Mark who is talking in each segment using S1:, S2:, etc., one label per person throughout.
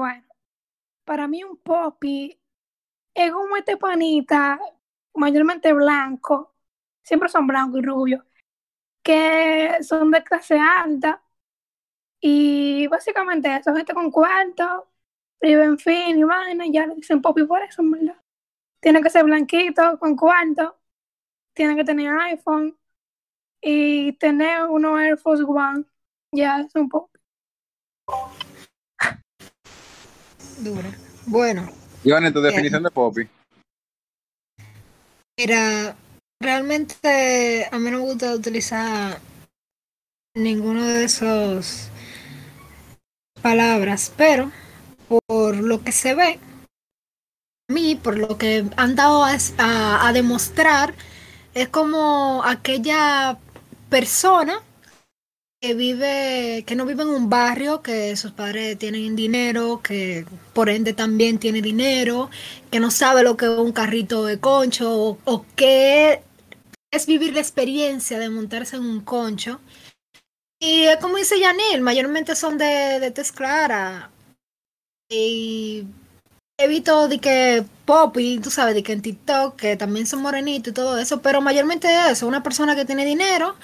S1: Bueno, para mí un popi es como este panita, mayormente blanco, siempre son blancos y rubios, que son de clase alta y básicamente eso, gente con cuarto, vive en fin y vaina, ya le dicen popi por eso, verdad. Tiene que ser blanquito, con cuarto, tiene que tener iPhone y tener unos Air Force One, ya es un popi.
S2: Dura. Bueno,
S3: Iván, tu definición de popi.
S2: mira, realmente a mí no me gusta utilizar ninguno de esos palabras, pero por lo que se ve, a mí, por lo que han dado a, a- a demostrar, es como aquella persona que vive, que no vive en un barrio, que sus padres tienen dinero, que por ende también tiene dinero, que no sabe lo que es un carrito de concho o, o qué es vivir la experiencia de montarse en un concho. Y es como dice Yanil, mayormente son de, de tez clara. Y he visto de que pop y tú sabes, de que en TikTok, que también son morenitos y todo eso, pero mayormente eso, una persona que tiene dinero,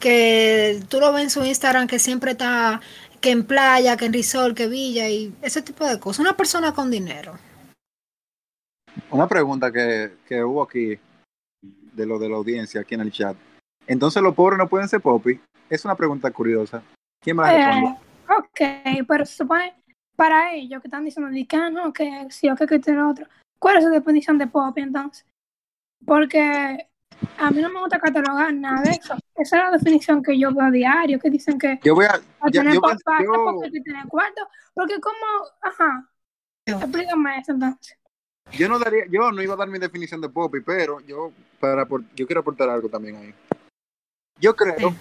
S2: que tú lo ves en su Instagram, que siempre está, que en playa, que en resort, que villa y ese tipo de cosas. Una persona con dinero.
S3: Una pregunta que, que hubo aquí de lo de la audiencia aquí en el chat. Entonces los pobres no pueden ser popi. Es una pregunta curiosa. ¿Quién me la responde?
S1: Eh, ok, pero se supone para ellos que están diciendo que ah, no, que sí o que que tiene otro. ¿Cuál es su definición de popi entonces? Porque a mí no me gusta catalogar nada de eso. Esa es la definición que yo veo a diario, que dicen que
S3: Yo voy a.
S1: para tener
S3: yo,
S1: papá,
S3: yo-
S1: porque que cuarto. Porque como, ajá, explícame eso entonces.
S3: yo no daría, yo no iba a dar mi definición de popi, pero yo para yo quiero aportar algo también ahí. Yo creo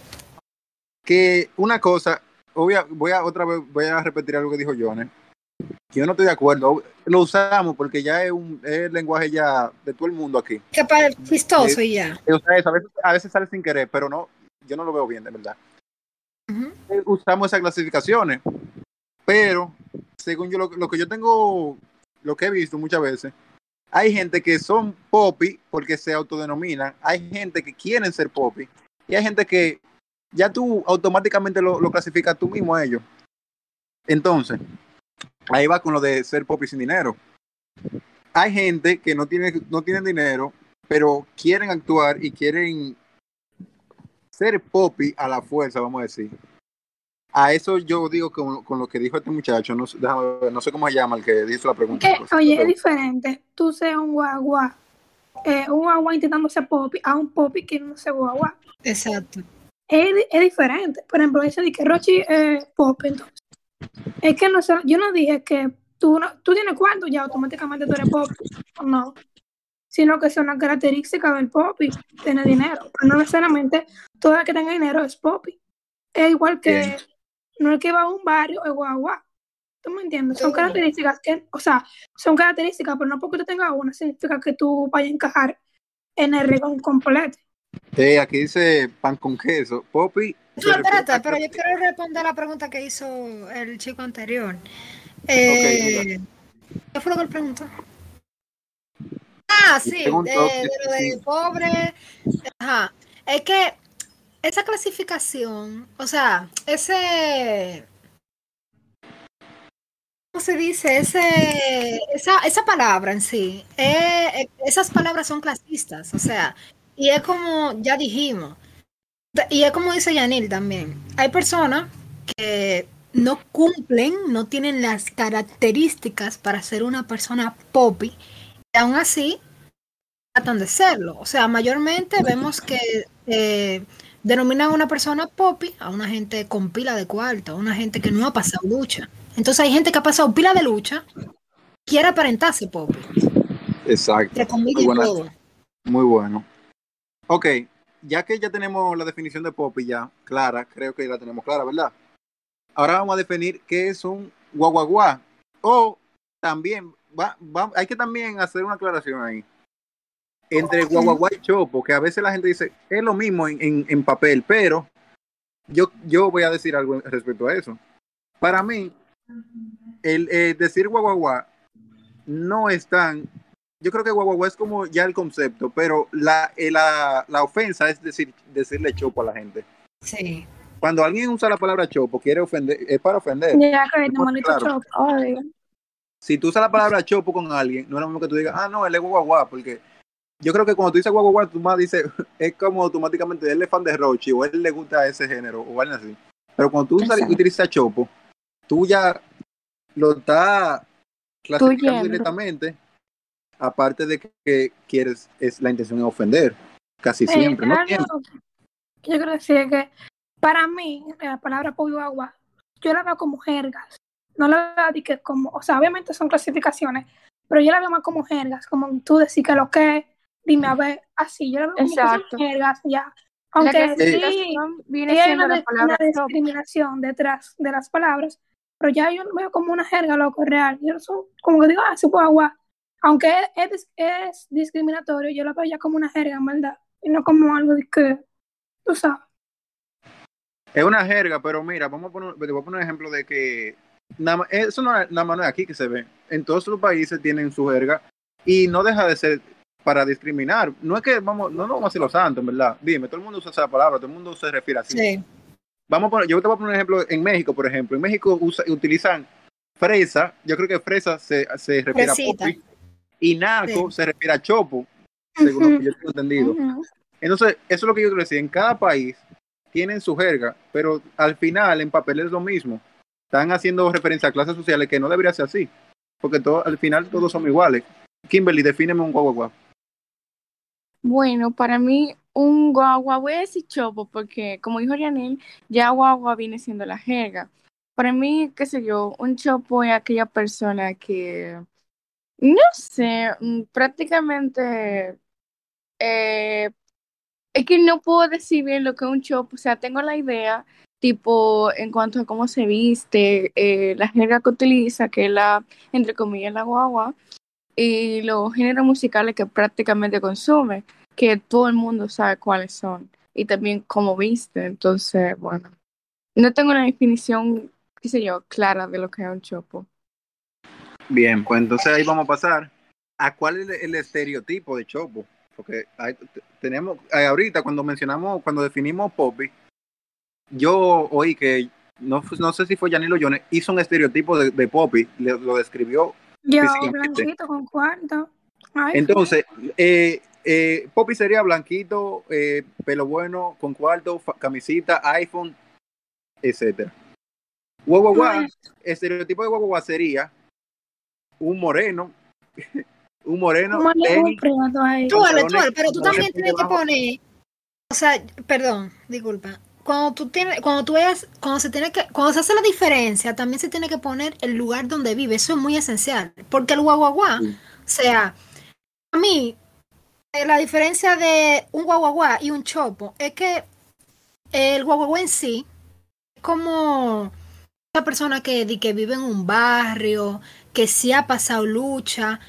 S3: que una cosa, obvia, voy a otra vez voy a repetir algo que dijo Jones. Yo no estoy de acuerdo. Lo usamos porque ya es un es el lenguaje ya de todo el mundo aquí.
S2: El chistoso y ya.
S3: O sea, eso, a, veces, a veces sale sin querer, pero no, yo no lo veo bien, de verdad. Eh, Usamos esas clasificaciones, pero según yo lo, lo que yo tengo, lo que he visto muchas veces, hay gente que son popi porque se autodenominan, hay gente que quieren ser popi y hay gente que ya tú automáticamente lo, lo clasificas tú mismo a ellos. Entonces, ahí va con lo de ser popi sin dinero. Hay gente que no tiene, no tienen dinero, pero quieren actuar y quieren ser popi a la fuerza, vamos a decir. A eso yo digo con, con lo que dijo este muchacho, no, sé- déjame ver, no sé cómo se llama el que hizo la pregunta.
S1: Que,
S3: pues,
S1: oye, es diferente. Tú seas un guagua, eh, un guagua intentando ser popi, a un popi que no sea guagua.
S2: Exacto.
S1: Es, es diferente. Por ejemplo, dice de que Rochi es popi, entonces. Es que no sé, yo no dije que tú, no, tú tienes cuarto ya automáticamente tú eres popi. No. Sino que es una característica del popi, tener dinero. Pero no necesariamente todo el que tenga dinero es popi. Es igual que,
S3: Bien.
S1: no el que va a un barrio es guagua. ¿Tú me entiendes? Son características que, o sea, son características, pero no porque tú tengas una significa que tú vayas a encajar en el regón completo.
S3: Sí, aquí dice pan con queso. Popi.
S2: No, espérate, pero yo quiero responder la pregunta que hizo el chico anterior. Eh, ¿Qué fue lo que él preguntó? Ah, sí, de,
S3: preguntó
S2: de lo de pobre. Ajá. Es que esa clasificación, o sea, ese. ¿Cómo se dice? Ese, esa, esa palabra en sí. eh, esas palabras son clasistas, o sea, y es como ya dijimos. Y es como dice Yanil también. Hay personas que no cumplen, no tienen las características para ser una persona popi, y aún así tratan de serlo. O sea, mayormente vemos que eh, denominan a una persona popi a una gente con pila de cuarto, a una gente que no ha pasado lucha. Entonces hay gente que ha pasado pila de lucha, quiere aparentarse popi,
S3: Exacto. Muy buena.
S2: todo.
S3: Muy bueno. Ok, ya que ya tenemos la definición de popi ya clara, creo que la tenemos clara, ¿verdad? Ahora vamos a definir qué es un guaguaguá. O también, va, va- hay que también hacer una aclaración ahí. Entre guaguaguá y chopo, que a veces la gente dice, es lo mismo en, en- en papel, pero yo, yo voy a decir algo respecto a eso. Para mí, el eh, decir guaguaguá no es tan. Yo creo que guaguaguá es como ya el concepto, pero la, eh, la, la ofensa es decir, decirle chopo a la gente.
S2: Sí.
S3: Cuando alguien usa la palabra chopo, quiere ofender, es para ofender.
S1: Ya que normalito
S3: claro.
S1: chopo.
S3: Si tú usas la palabra chopo con alguien, no es lo mismo que tú digas, ah, no, él es guaguaguá, porque yo creo que cuando tú dices guaguaguá, tú más dices, es como automáticamente él es fan de Rochi o él le gusta ese género o algo así. Pero cuando tú usas- utilizas chopo, tú ya lo estás clasificando directamente, aparte de que, que quieres, es la intención de ofender, casi
S1: Eh,
S3: siempre, ¿no?
S1: algo que yo quiero decir es que para mí la palabra pollo agua yo la veo como jergas. No la veo de que como o sea obviamente son clasificaciones pero yo la veo más como jergas como tú decir que lo que dime a ver así yo la veo como que
S4: Exacto.
S1: jergas ya.
S4: La
S1: aunque sí,
S4: clasificación viene
S1: sí hay
S4: siendo
S1: una,
S4: la palabra
S1: una discriminación detrás de las palabras pero ya yo lo veo como una jerga loco real. Yo no soy- como que digo ah sí pues agua aunque es, es, discriminatorio yo lo veo ya como una jerga verdad y no como algo de que tú sabes
S3: Es una jerga, pero mira, vamos a poner, te voy a poner un ejemplo de que nada eso no, es- nada más no es aquí que se ve. En todos los países tienen su jerga y no deja de ser para discriminar. No es que vamos, no nos vamos a hacer los santos, verdad. Dime, todo el mundo usa esa palabra, todo el mundo se refiere así.
S2: Sí.
S3: Vamos a poner, yo te voy a poner un ejemplo en México, por ejemplo. En México usa- utilizan fresa, yo creo que fresa se, se refiere
S2: Fresita.
S3: a popi, y naco
S2: Sí.
S3: se refiere a chopo, según lo que yo tengo entendido. Entonces, eso es lo que yo quiero decir. En cada país tienen su jerga, pero al final en papel es lo mismo. Están haciendo referencia a clases sociales que no debería ser así, porque todo, al final todos somos iguales. Kimberly, defíneme un guagua.
S4: Bueno, para mí un guagua, voy a decir chopo porque como dijo Yanil, ya guagua viene siendo la jerga. Para mí, qué sé yo, un chopo es aquella persona que, no sé, mm, prácticamente, eh, es que no puedo decir bien lo que es un chopo, o sea, tengo la idea, tipo, en cuanto a cómo se viste, eh, la jerga que utiliza, que es la, entre comillas, la guagua, y los géneros musicales que prácticamente consume, que todo el mundo sabe cuáles son, y también cómo viste, entonces, bueno, no tengo una definición, qué sé yo, clara de lo que es un chopo.
S3: Bien, pues entonces ahí vamos a pasar a cuál es el, el estereotipo de chopo. Porque hay- tenemos, eh, ahorita cuando mencionamos, cuando definimos Poppy, yo oí que, no, no sé si fue Yanilo Jones, hizo un estereotipo de, de Poppy, le- lo describió
S1: Yo, blanquito con cuarto. Ay,
S3: Entonces, eh, eh, Poppy sería blanquito, eh, pelo bueno, con cuarto, camisita, iPhone, etcétera. Guaguaguá,
S1: Ay.
S3: estereotipo de guaguaguá sería un moreno, un moreno,
S1: ahí.
S2: Tú, Ale, tú, Ale, pero tú también tienes que poner, o sea, perdón, disculpa. Cuando tú tienes, cuando tú veas, cuando se tiene que, cuando se hace la diferencia, también se tiene que poner el lugar donde vive. Eso es muy esencial. Porque el guaguaguá,
S3: Sí.
S2: o sea, a mí, eh, la diferencia de un guaguaguá y un chopo es que el guaguaguá en sí es como una persona que, di que vive en un barrio, que sí ha pasado lucha.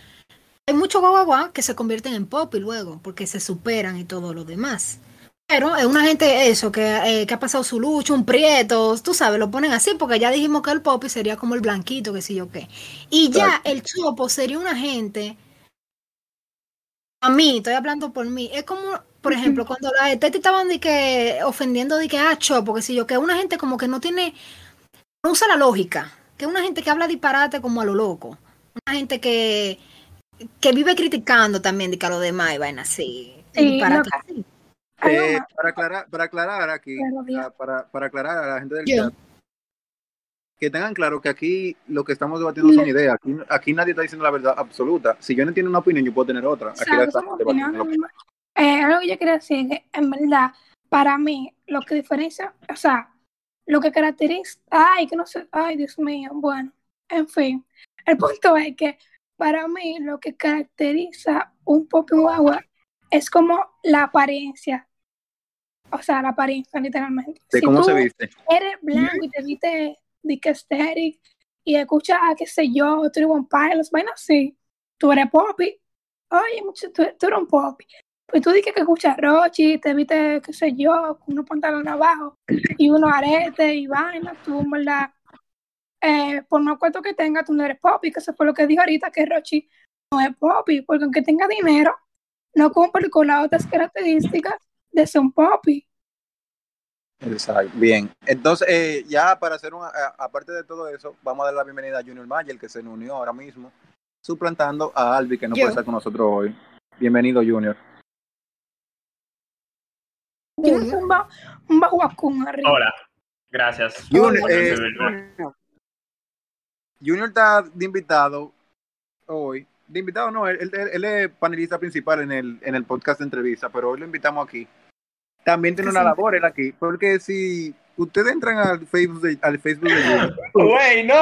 S2: Hay muchos guaguaguá que se convierten en pop y luego, porque se superan y todo lo demás. Pero es una gente, eso, que, eh, que ha pasado su lucha, un prieto, tú sabes, lo ponen así, porque ya dijimos que el pop sería como el blanquito, que sí yo qué. Y ya el chopo sería una gente, a mí, estoy hablando por mí, es como, por ejemplo, cuando las estéticas estaban de que, ofendiendo de que, ah, chopo, que sí yo, que una gente como que no tiene, no usa la lógica, que una gente que habla disparate como a lo loco, una gente que, que vive criticando también de que a lo demás y vaina así,
S1: Sí,
S2: así.
S1: Algo
S3: Eh, para aclarar, para aclarar aquí, para, para, para aclarar a la gente del
S2: Yo.
S3: chat, que tengan claro que aquí lo que estamos debatiendo son ideas. Aquí, aquí nadie está diciendo la verdad absoluta. Si yo no entiendo una opinión, yo puedo tener otra. Aquí la estamos debatiendo.
S1: Eh, algo que yo quería decir es que, en verdad, para mí, lo que diferencia, o sea, lo que caracteriza, ay, que no sé, ay, Dios mío, bueno, en fin, el punto es que para mí lo que caracteriza un pop guagua es como la apariencia, o sea, la apariencia, literalmente.
S3: De
S1: Si
S3: cómo
S1: tú
S3: se viste.
S1: eres blanco y te viste de y escuchas, ah, qué sé yo, One Pilots, vaina así, tú eres poppy, oye, mucho, tú, tú eres un poppy. Pues tú dices que escuchas Rochi, te viste, qué sé yo, con unos pantalones abajo y unos aretes y vaina, tú en verdad eh, por más cuarto que tenga, tú no eres popi, que eso fue lo que dijo ahorita, que Rochi no es popi, porque aunque tenga dinero, no cumple con las otras características de ser un popi.
S3: Exacto, bien. Entonces, eh, ya para hacer una, aparte de todo eso, vamos a dar la bienvenida a Junior Mayer, que se unió ahora mismo, suplantando a Albi, que no
S2: Yo.
S3: puede estar con nosotros hoy. Bienvenido, Junior.
S1: Tiene un, ba un bahuacún arriba.
S5: Hola, gracias.
S3: Junior, eh. Junior está de invitado hoy. De invitado no, él, él- él es panelista principal en el, en el podcast de entrevista, pero hoy lo invitamos aquí. También tiene una labor él aquí, porque si ustedes entran al Facebook de, al Facebook de Junior,
S5: Güey, no.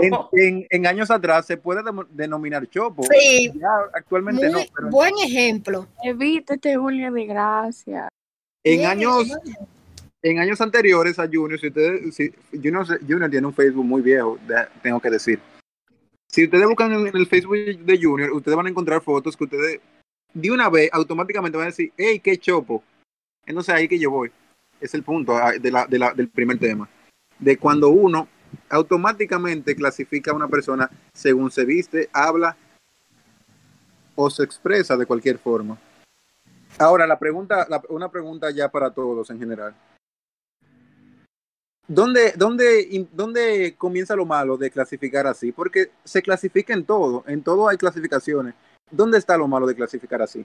S3: en, en- en años atrás se puede denominar chopo.
S2: Sí,
S3: Ya, actualmente no, pero
S2: buen ejemplo.
S4: Evítate, Julio, de gracia.
S3: En años en años anteriores a Junior, si ustedes, si, Junior, Junior tiene un Facebook muy viejo, tengo que decir. Si ustedes buscan en el Facebook de Junior, ustedes van a encontrar fotos que ustedes de una vez automáticamente van a decir, hey, qué chopo. Entonces ahí que yo voy. Es el punto ah, de la, de la- del primer tema. De cuando uno automáticamente clasifica a una persona según se viste, habla o se expresa de cualquier forma. Ahora, la pregunta, la- una pregunta ya para todos en general. ¿Dónde, dónde, ¿Dónde comienza lo malo de clasificar así? Porque se clasifica en todo, en todo hay clasificaciones. ¿Dónde está lo malo de clasificar así?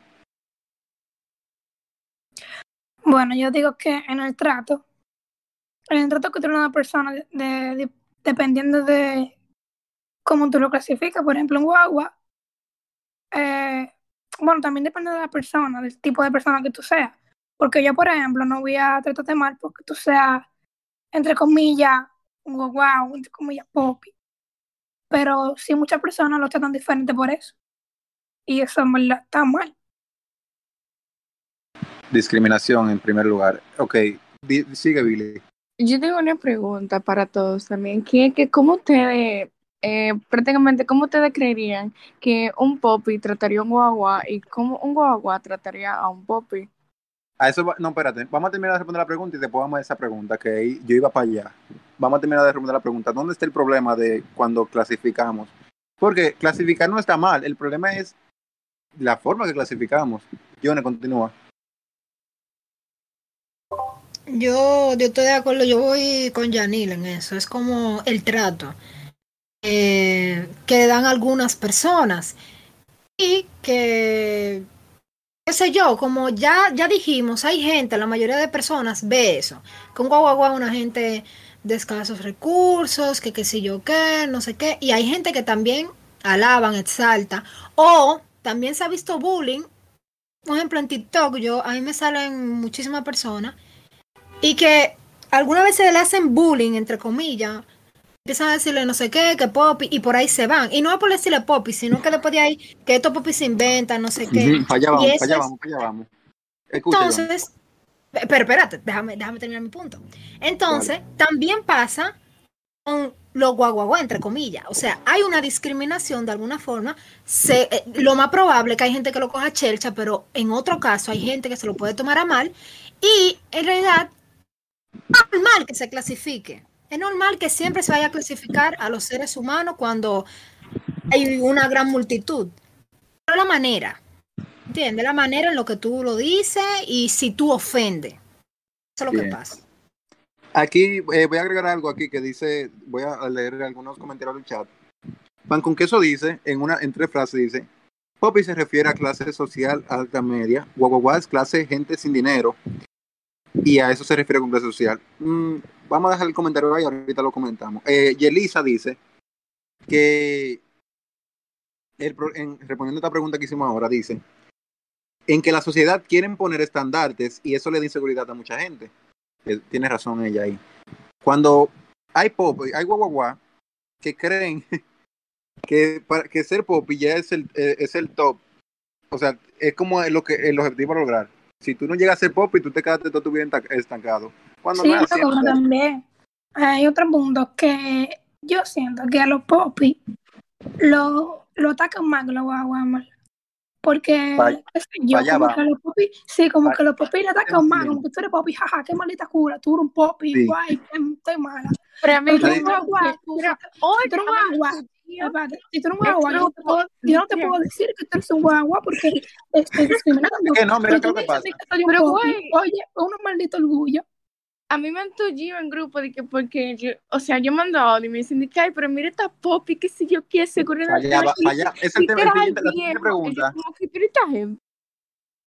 S1: Bueno, yo digo que en el trato, en el trato que tiene una persona, de, de- de- dependiendo de cómo tú lo clasificas, por ejemplo, en guagua, eh, bueno, también depende de la persona, del tipo de persona que tú seas. Porque yo, por ejemplo, no voy a tratarte mal porque tú seas, entre comillas, un guagua, entre comillas, popi. Pero sí muchas personas lo tratan diferente por eso. Y eso en verdad está mal.
S3: Discriminación en primer lugar. Ok, sigue Billy.
S4: Yo tengo una pregunta para todos también, que que cómo ustedes, eh, prácticamente, cómo ustedes creerían que un popi trataría a un guagua y cómo un guagua trataría a un popi?
S3: A eso, va- no, espérate, vamos a terminar de responder la pregunta y después vamos a esa pregunta, que ahí yo iba para allá. Vamos a terminar de responder la pregunta. ¿Dónde está el problema de cuando clasificamos? Porque clasificar no está mal, el problema es la forma que clasificamos. Johnny, continúa.
S2: Yo, yo estoy de acuerdo, yo voy con Yanil en eso. Es como el trato eh, que dan algunas personas. Y que, qué sé yo, como ya, ya dijimos, hay gente, la mayoría de personas ve eso. Con guagua una gente de escasos recursos, que qué sé yo qué, no sé qué. Y hay gente que también alaban, exalta. O también se ha visto bullying. Por ejemplo, en TikTok, yo, a mí me salen muchísimas personas y que algunas veces le hacen bullying, entre comillas. Empiezan a decirle no sé qué, que popi, y por ahí se van. Y no es por decirle popi, sino que después de ahí, que estos popi se inventan, no sé qué.
S3: Ujú, para allá vamos,
S2: eso
S3: para allá
S2: es-
S3: vamos, para allá vamos. Escucha, Johnny.
S2: Entonces, pe- pero espérate, déjame, déjame terminar mi punto. Entonces, también pasa con los guaguaguá, entre comillas. O sea, hay una discriminación de alguna forma. Se, eh, lo más probable es que hay gente que lo coja chelcha, pero en otro caso hay gente que se lo puede tomar a mal. Y en realidad, normal que se clasifique. Es normal que siempre se vaya a clasificar a los seres humanos cuando hay una gran multitud. Pero la manera, ¿entiendes? La manera en lo que tú lo dices y si tú ofendes. Eso es lo que pasa.
S3: Aquí eh, voy a agregar algo aquí que dice, voy a leer algunos comentarios del chat. Pan con queso dice, en una en tres frases dice, Popi se refiere a clase social alta media, guaguaguá es clase gente sin dinero, y a eso se refiere con clase social. Mm, vamos a dejar el comentario ahí, ahorita lo comentamos. Eh, Yelisa dice que, el en- respondiendo a esta pregunta que hicimos ahora, dice, en que la sociedad quieren poner estandartes y eso le da inseguridad a mucha gente. Eh, tiene razón ella ahí. Cuando hay pop, hay guaguaguá que creen que, para, que ser pop ya es el, eh, es el top. O sea, es como lo que el objetivo a lograr. Si tú no llegas a ser pop y tú te quedaste toda tu vida estancado. Cuando
S1: Sí, pero también hay otro punto que yo siento que a los popis lo, lo atacan más que los guaguamas. Porque, yo, como
S3: va.
S1: que los popis, sí, como que los popis le atacan más, como que tú eres popi, jaja, qué maldita cura, tú eres un popi,
S3: Sí.
S1: guay, qué- estoy mala.
S4: Pero a mí
S1: Pero tú eres un guagua, tú- eres un guagua, si tú eres un
S4: Es
S1: guagua, yo no te puedo, yo no te puedo decir que tú eres un guagua porque te estoy discriminando.
S3: Es que no, mira qué que pasa.
S1: que
S4: Pero, güey.
S1: oye, un maldito orgullo.
S4: a mí me han tullido en grupo de que porque yo, o sea, yo mando audio y me dicen ay, pero mira esta popi, qué sé yo qué, seguro
S3: allá, allá. Es el tema, el siguiente, la siguiente pregunta.
S4: Como que tú eres esta gente.